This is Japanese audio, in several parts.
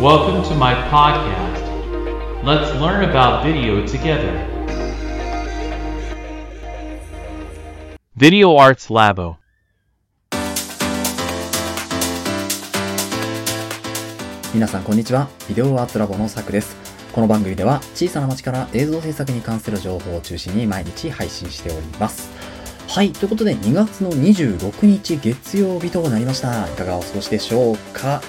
Welcome to my podcast. Let's learn about video together. Video Arts Labo. 皆さんこんにちは。ビデオアーツラボのさくです。この番組では小さな町から映像制作に関する情報を中心に毎日配信しております。はい。ということで2月の26日月曜日となりました。いかがお過ごしでしょうか？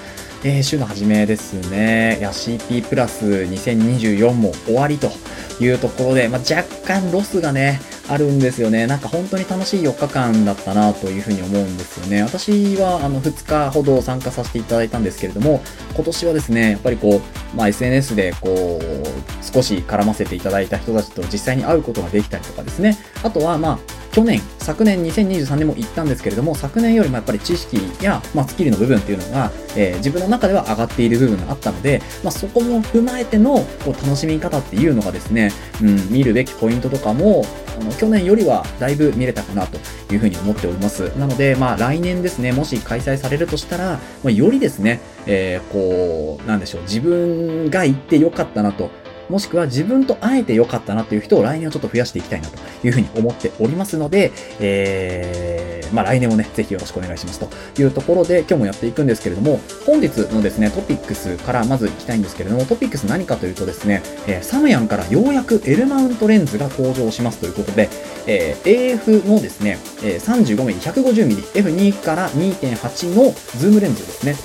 えー週の初めですね。いや、CP プラス2024も終わりというところで、まあ、若干ロスがね、あるんですよね。なんか本当に楽しい4日間だったなというふうに思うんですよね。私はあの2日ほど参加させていただいたんですけれども、今年はですね、やっぱりこう、まあ、SNS でこう、少し絡ませていただいた人たちと実際に会うことができたりとかですね。あとはまあ、去年、昨年2023年も行ったんですけれども、昨年よりもやっぱり知識や、まあ、スキルの部分っていうのが、えー自分の中では上がっている部分があったので、まあ、そこも踏まえてのこう楽しみ方っていうのがですね、うん、見るべきポイントとかも、あの去年よりはだいぶ見れたかなというふうに思っております。なので、まあ、来年ですね、もし開催されるとしたら、まあ、よりですね、えーこう、なんでしょう、自分が行ってよかったなと、もしくは自分と会えてよかったなという人を来年はちょっと増やしていきたいなというふうに思っておりますので、えー、まあ来年もね、ぜひよろしくお願いしますというところで今日もやっていくんですけれども、本日のですね、トピックスからまず行きたいんですけれども、トピックス何かというとですね、えーサムヤンからようやく L マウントレンズが登場しますということで、えー AF のですね、え 35mm、150mm、F2 から2.8のズームレンズですね。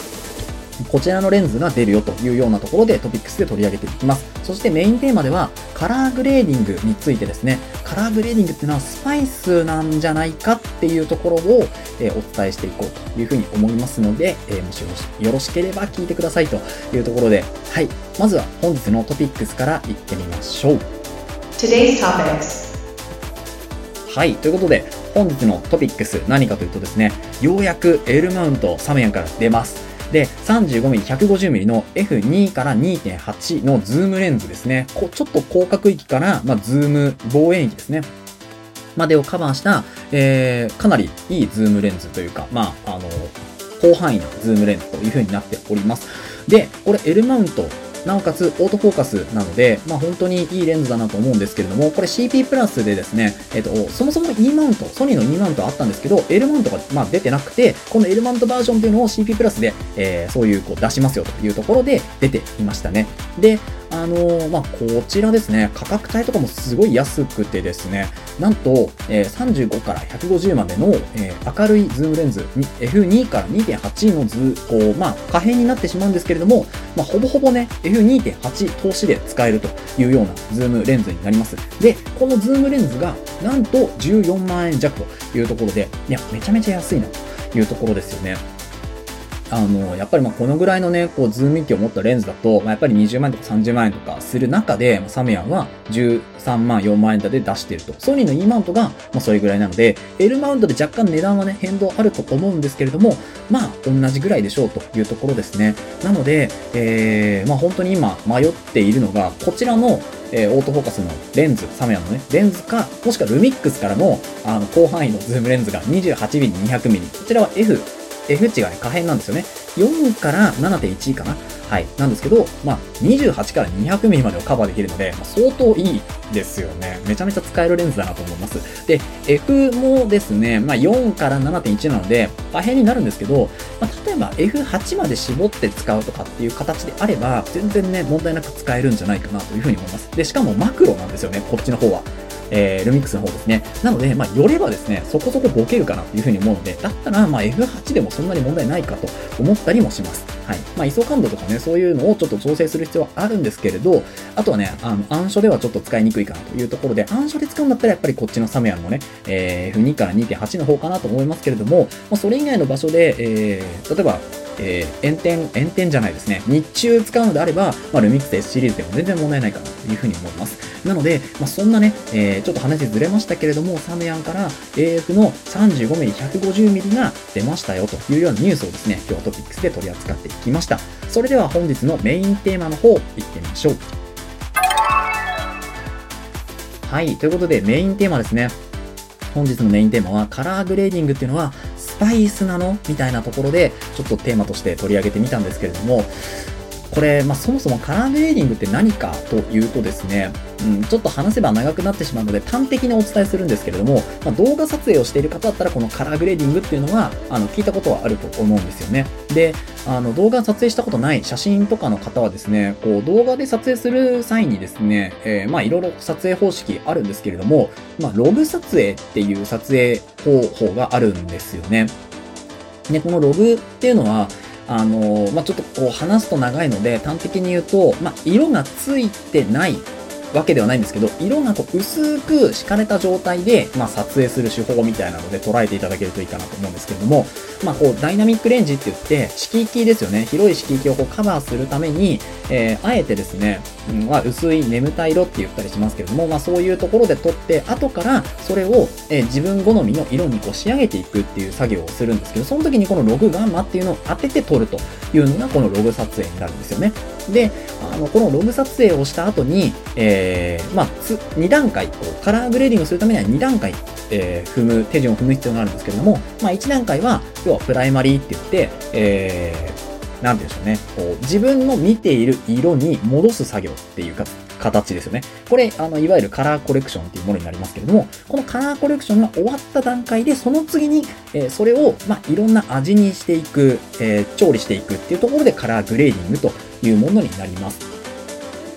こちらのレンズが出るよというようなところでトピックスで取り上げていきます。そしてメインテーマではカラーグレーディングについてですね、カラーグレーディングっていうのはスパイスなんじゃないかっていうところを、えーお伝えしていこうというふうに思いますので、えーもしよろしければ聞いてくださいというところで、はい。まずは本日のトピックスからいってみましょう。Today's topics はい。ということで、本日のトピックス何かというとですね、ようやく L マウントサムヤンから出ます。で、35mm、150mm の F2 から2.8のズームレンズですね。こうちょっと広角域から、まあ、ズーム、望遠域ですね。までをカバーした、えー、かなりいいズームレンズというか、まあ、あの、広範囲なズームレンズというふうになっております。で、これ L マウント、なおかつオートフォーカスなので、まあ本当にいいレンズだなと思うんですけれども、これ CP プラスでですね、えっ、と、そもそも E マウント、ソニーの E マウントあったんですけど、L マウントがまあ出てなくて、この L マウントバージョンっていうのを CP プラスで、えーそういうこう出しますよというところで出ていましたね。で、あのまあこちらですね、価格帯とかもすごい安くてですね、なんと、えー35から150までの、えー明るいズームレンズ、F2 から2.8のズー、こう、まあ、可変になってしまうんですけれども、まあ、ほぼほぼね、F2.8 投資で使えるというようなズームレンズになります。で、このズームレンズが、なんと14万円弱というところで、いや、めちゃめちゃ安いなというところですよね。あの、やっぱりまあこのぐらいのね、こう、ズーム域を持ったレンズだと、まあ、やっぱり20万円とか30万円とかする中で、サムヤンは13万、4万円台で出していると。ソニーの E マウントが、まあそれぐらいなので、L マウントで若干値段はね、変動あると思うんですけれども、まあ同じぐらいでしょうというところですね。なので、えー、まあ本当に今迷っているのが、こちらの、えーオートフォーカスのレンズ、サムヤンのね、レンズか、もしくはルミックスからの、あの、広範囲のズームレンズが 28mm、200mm。こちらは F、F 値がね、可変なんですよね。4から7.1かなはい。なんですけど、まあ、28から 200mm までをカバーできるので、まあ、相当いいですよね。めちゃめちゃ使えるレンズだなと思います。で、F もですね、まあ、4から7.1なので、可変になるんですけど、まあ、例えば F8 まで絞って使うとかっていう形であれば、全然ね、問題なく使えるんじゃないかなというふうに思います。で、しかもマクロなんですよね、こっちの方は。えー、ルミックスの方ですね。なので、まあ、寄ればですね、そこそこボケるかなというふうに思うので、だったら、まあ、F8 でもそんなに問題ないかと思ったりもします。はい。まあ、ISO 感度とかね、そういうのをちょっと調整する必要はあるんですけれど、あとはね、あの、暗所ではちょっと使いにくいかなというところで、暗所で使うんだったらやっぱりこっちのサムヤンのね、えー F2 から2.8の方かなと思いますけれども、まあ、それ以外の場所で、えー例えば、えー炎天、炎天じゃないですね。日中使うのであれば、まあ、ルミックス S シリーズでも全然問題ないかなというふうに思います。なので、まあ、そんなね、えーちょっと話ずれましたけれども、サムヤンから AF の 35mm、150mm が出ましたよというようなニュースをですね、今日はトピックスで取り扱っていきました。それでは本日のメインテーマの方、行ってみましょう。はい、ということでメインテーマですね。本日のメインテーマはカラーグレーディングっていうのはスパイスなの？みたいなところで、ちょっとテーマとして取り上げてみたんですけれども、これ、まあ、そもそもカラーグレーディングって何かというとですね、うん、ちょっと話せば長くなってしまうので端的にお伝えするんですけれども、まあ、動画撮影をしている方だったらこのカラーグレーディングっていうのはあの聞いたことはあると思うんですよね。で、あの動画撮影したことない写真とかの方はですね、こう動画で撮影する際にですね、えー、まあいろいろ撮影方式あるんですけれども、まあログ撮影っていう撮影方法があるんですよね。で、このログっていうのは、あのまあ、ちょっとこう話すと長いので端的に言うと、まあ、色がついてないわけではないんですけど、色がこう薄く敷かれた状態で、まあ、撮影する手法みたいなので捉えていただけるといいかなと思うんですけれども、まあ、こう、ダイナミックレンジって言って、敷域ですよね。広い敷域をこうカバーするために、えー、あえてですね、まあ、薄い眠たい色って言ったりしますけれども、まあ、そういうところで撮って、後からそれを、え、自分好みの色にこう仕上げていくっていう作業をするんですけど、その時にこのログガンマっていうのを当てて撮るというのがこのログ撮影になるんですよね。で、あの、このログ撮影をした後に、えー、まあ、2段階、こうカラーグレーディングするためには2段階、えー、踏む、手順を踏む必要があるんですけれども、まあ、1段階は、要はプライマリーって言って、えー、なんて言うんでしょうね、こう自分の見ている色に戻す作業っていうか、形ですよね。これ、あの、いわゆるカラーコレクションっていうものになりますけれども、このカラーコレクションが終わった段階で、その次に、えー、それを、まあ、いろんな味にしていく、えー、調理していくっていうところでカラーグレーディングというものになります。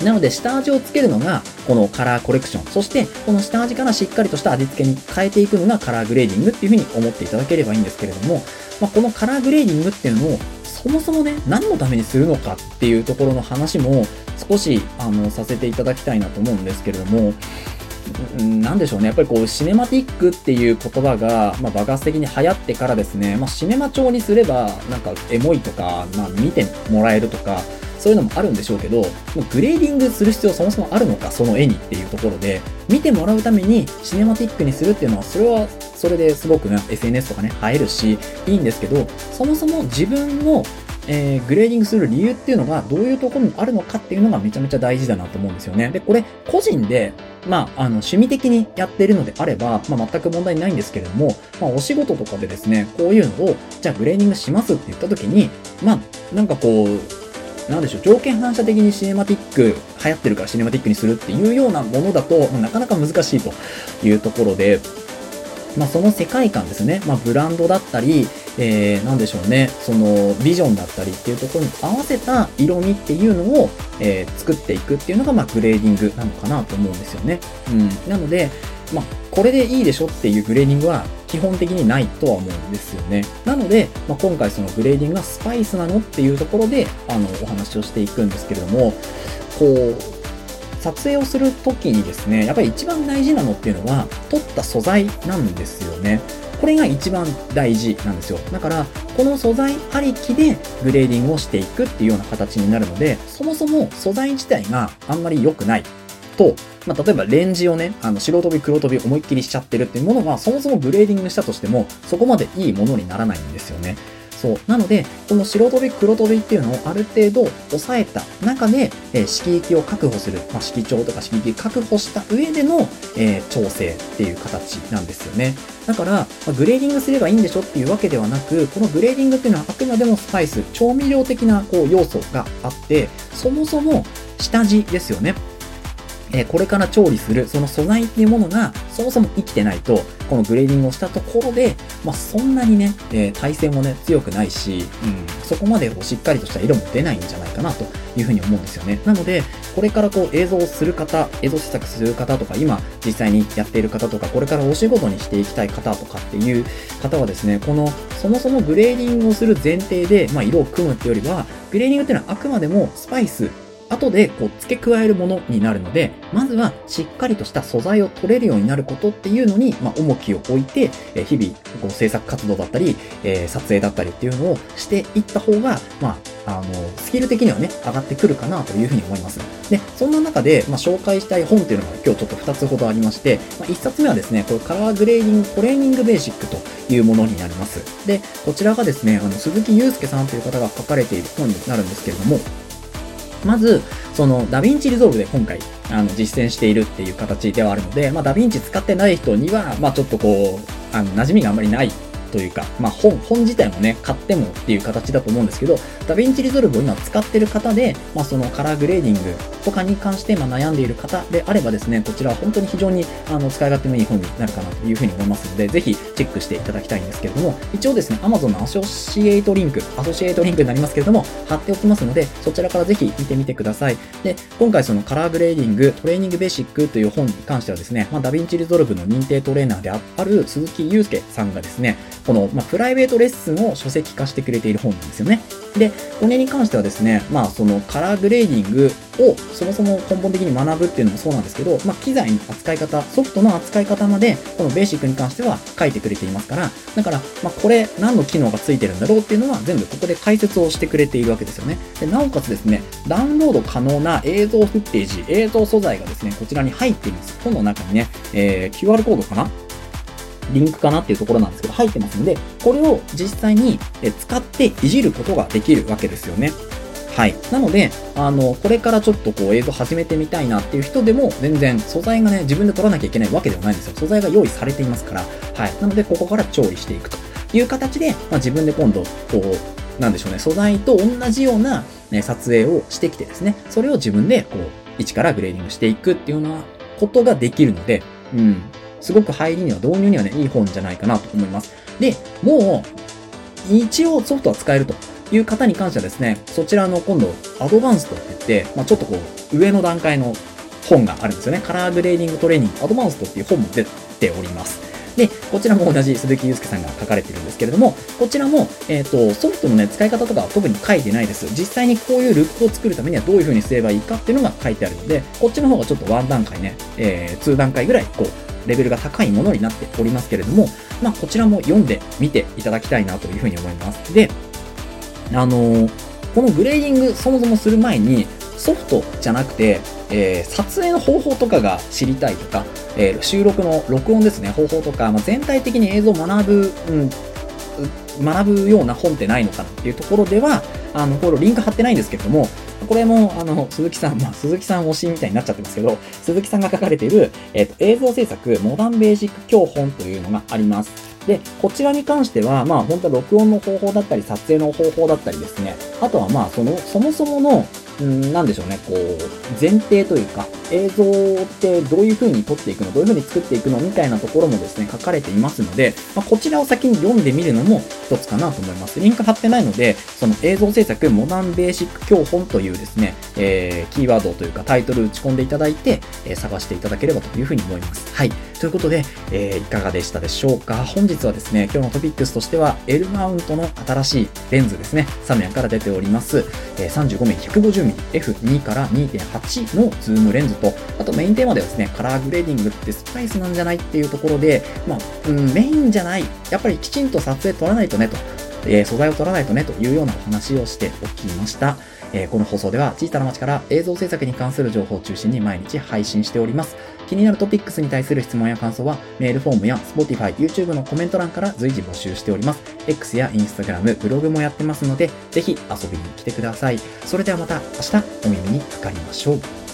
なので、下味をつけるのが、このカラーコレクション。そして、この下味からしっかりとした味付けに変えていくのがカラーグレーディングっていうふうに思っていただければいいんですけれども、まあ、このカラーグレーディングっていうのを、そもそもね、何のためにするのかっていうところの話も、少し、あの、させていただきたいなと思うんですけれども、なでしょうね。やっぱりこう、シネマティックっていう言葉が、まあ、爆発的に流行ってからですね、まあ、シネマ調にすれば、なんか、エモいとか、まあ、見てもらえるとか、そういうのもあるんでしょうけど、グレーディングする必要そもそもあるのか、その絵にっていうところで、見てもらうためにシネマティックにするっていうのは、それはそれですごくね、SNS とかね、映えるし、いいんですけど、そもそも自分のえー、グレーディングする理由っていうのがどういうところにあるのかっていうのがめちゃめちゃ大事だなと思うんですよね。で、これ個人で、まあ、あの、趣味的にやってるのであれば、まあ、全く問題ないんですけれども、まあ、お仕事とかでですね、こういうのを、じゃあグレーディングしますって言った時に、まあ、なんかこう、なんでしょう、条件反射的にシネマティック、流行ってるからシネマティックにするっていうようなものだと、なかなか難しいというところで、まあ、その世界観ですね、まあ、ブランドだったり、えー、でしょうね、そのビジョンだったりっていうところに合わせた色味っていうのを、えー、作っていくっていうのが、まあ、グレーディングなのかなと思うんですよね。うん。なので、まあ、これでいいでしょっていうグレーディングは基本的にないとは思うんですよね。なので、まあ、今回そのグレーディングがスパイスなのっていうところで、あの、お話をしていくんですけれども、こう、撮影をするときにですね、やっぱり一番大事なのっていうのは、撮った素材なんですよね。これが一番大事なんですよ。だから、この素材ありきでグレーディングをしていくっていうような形になるので、そもそも素材自体があんまり良くないと、まあ、例えばレンジをね、あの、白飛び黒飛び思いっきりしちゃってるっていうものが、そもそもグレーディングしたとしても、そこまでいいものにならないんですよね。そう。なので、この白飛び黒飛びっていうのをある程度抑えた中で、えー、色域を確保する、まあ、色調とか色域確保した上での、えー、調整っていう形なんですよね。だから、まあ、グレーディングすればいいんでしょっていうわけではなく、このグレーディングっていうのはあくまでもスパイス、調味料的なこう要素があって、そもそも下地ですよね。えこれから調理する、その素材っていうものが、そもそも生きてないと、このグレーディングをしたところで、まあ、そんなにね、えー、耐性もね、強くないし、うん、そこまでしっかりとした色も出ないんじゃないかなというふうに思うんですよね。なので、これからこう映像をする方、映像制作する方とか、今実際にやっている方とか、これからお仕事にしていきたい方とかっていう方はですね、この、そもそもグレーディングをする前提で、まあ、色を組むっていうよりは、グレーディングっていうのはあくまでもスパイス後でこう付け加えるものになるので、まずはしっかりとした素材を撮れるようになることっていうのに、まあ、重きを置いて、え日々こう制作活動だったり、えー、撮影だったりっていうのをしていった方が、まあ、あの、スキル的にはね、上がってくるかなというふうに思います。で、そんな中で、まあ、紹介したい本っていうのが今日ちょっと2つほどありまして、まあ、1冊目はですね、これカラーグレーディングトレーニングベーシックというものになります。で、こちらがですね、あの、鈴木祐介さんという方が書かれている本になるんですけれども、まず、そのダヴィンチリゾルブで今回あの実践しているっていう形ではあるので、まあ、ダヴィンチ使ってない人には、まあ、ちょっとこう、あの馴染みがあんまりないというか、まあ本、本自体もね、買ってもっていう形だと思うんですけど、ダヴィンチリゾルブを今使ってる方で、まあそのカラーグレーディングとかに関してま悩んでいる方であればですね、こちらは本当に非常にあの使い勝手のいい本になるかなというふうに思いますので、ぜひチェックしていただきたいんですけれども、一応ですね、Amazon のアソシエイトリンク、アソシエイトリンクになりますけれども、貼っておきますので、そちらからぜひ見てみてください。で、今回そのカラーグレーディング、トレーニングベーシックという本に関してはですね、まあ、ダヴィンチリゾルブの認定トレーナーである鈴木祐介さんがですね、この、まあ、プライベートレッスンを書籍化してくれている本なんですよね。で、これに関してはですね、まあ、そのカラーグレーディングをそもそも根本的に学ぶっていうのもそうなんですけど、まあ、機材の扱い方、ソフトの扱い方まで、このベーシックに関しては書いてくれていますから、だから、まあ、これ何の機能がついてるんだろうっていうのは全部ここで解説をしてくれているわけですよね。でなおかつですね、ダウンロード可能な映像フッテージ、映像素材がですね、こちらに入っています。本の中にね、えー QR コードかな？リンクかなっていうところなんですけど、入ってますので、これを実際に使っていじることができるわけですよね。はい。なので、あの、これからちょっとこう映像始めてみたいなっていう人でも、全然素材がね、自分で撮らなきゃいけないわけではないんですよ。素材が用意されていますから。はい。なので、ここから調理していくという形で、まあ、自分で今度、こう、なんでしょうね、素材と同じような、ね、撮影をしてきてですね、それを自分で、こう、一からグレーディングしていくっていうようなことができるので、うん。すごく入りには、導入にはね、いい本じゃないかなと思います。で、もう、一応ソフトは使えるという方に関してはですね、そちらの今度、アドバンストって言って、まあ、ちょっとこう、上の段階の本があるんですよね。カラーグレーディングトレーニング、アドバンストっていう本も出ております。で、こちらも同じ鈴木祐介さんが書かれてるんですけれども、こちらも、えっ、と、ソフトのね、使い方とかは特に書いてないです。実際にこういうルックを作るためにはどういう風にすればいいかっていうのが書いてあるので、こっちの方がちょっとワン段階ね、えー、2段階ぐらい、こう、レベルが高いものになっておりますけれども、まあ、こちらも読んでみていただきたいなというふうに思います。で、あのーこのグレーディングそもそもする前に、ソフトじゃなくて、えー撮影の方法とかが知りたいとか、えー収録の録音ですね、方法とか、まあ、全体的に映像を学ぶ、うん、学ぶような本ってないのかなっていうところでは、あの、これリンク貼ってないんですけれども、これも、あの、鈴木さん、まあ、鈴木さん推しみたいになっちゃってますけど、鈴木さんが書かれている、えっ、と、映像制作モダンベーシック教本というのがあります。で、こちらに関しては、まあ、本当は録音の方法だったり、撮影の方法だったりですね、あとはまあ、その、そもそもの、ん、なんでしょうね、こう、前提というか、映像ってどういう風に撮っていくの、どういう風に作っていくのみたいなところもですね、書かれていますので、まあ、こちらを先に読んでみるのも一つかなと思います。リンク貼ってないので、その映像制作モダンベーシック教本というですね、えー、キーワードというかタイトル打ち込んでいただいて、えー探していただければという風に思います。はい。ということで、えーいかがでしたでしょうか本日はですね、今日のトピックスとしては、L マウントの新しいレンズですね、サムヤンから出てております、え 35mm150mm F2 から2.8のズームレンズと、あとメインテーマではですね、カラーグレーディングってスパイスなんじゃないっていうところで、まあ、うん、メインじゃない、やっぱりきちんと撮影撮らないとねと、えー素材を撮らないとねというようなお話をしておきました。えーこの放送では小さな町から映像制作に関する情報を中心に毎日配信しております。気になるトピックスに対する質問や感想はメールフォームや Spotify、YouTube のコメント欄から随時募集しております。X や Instagram、ブログもやってますので、ぜひ遊びに来てください。それではまた明日お耳にかかりましょう。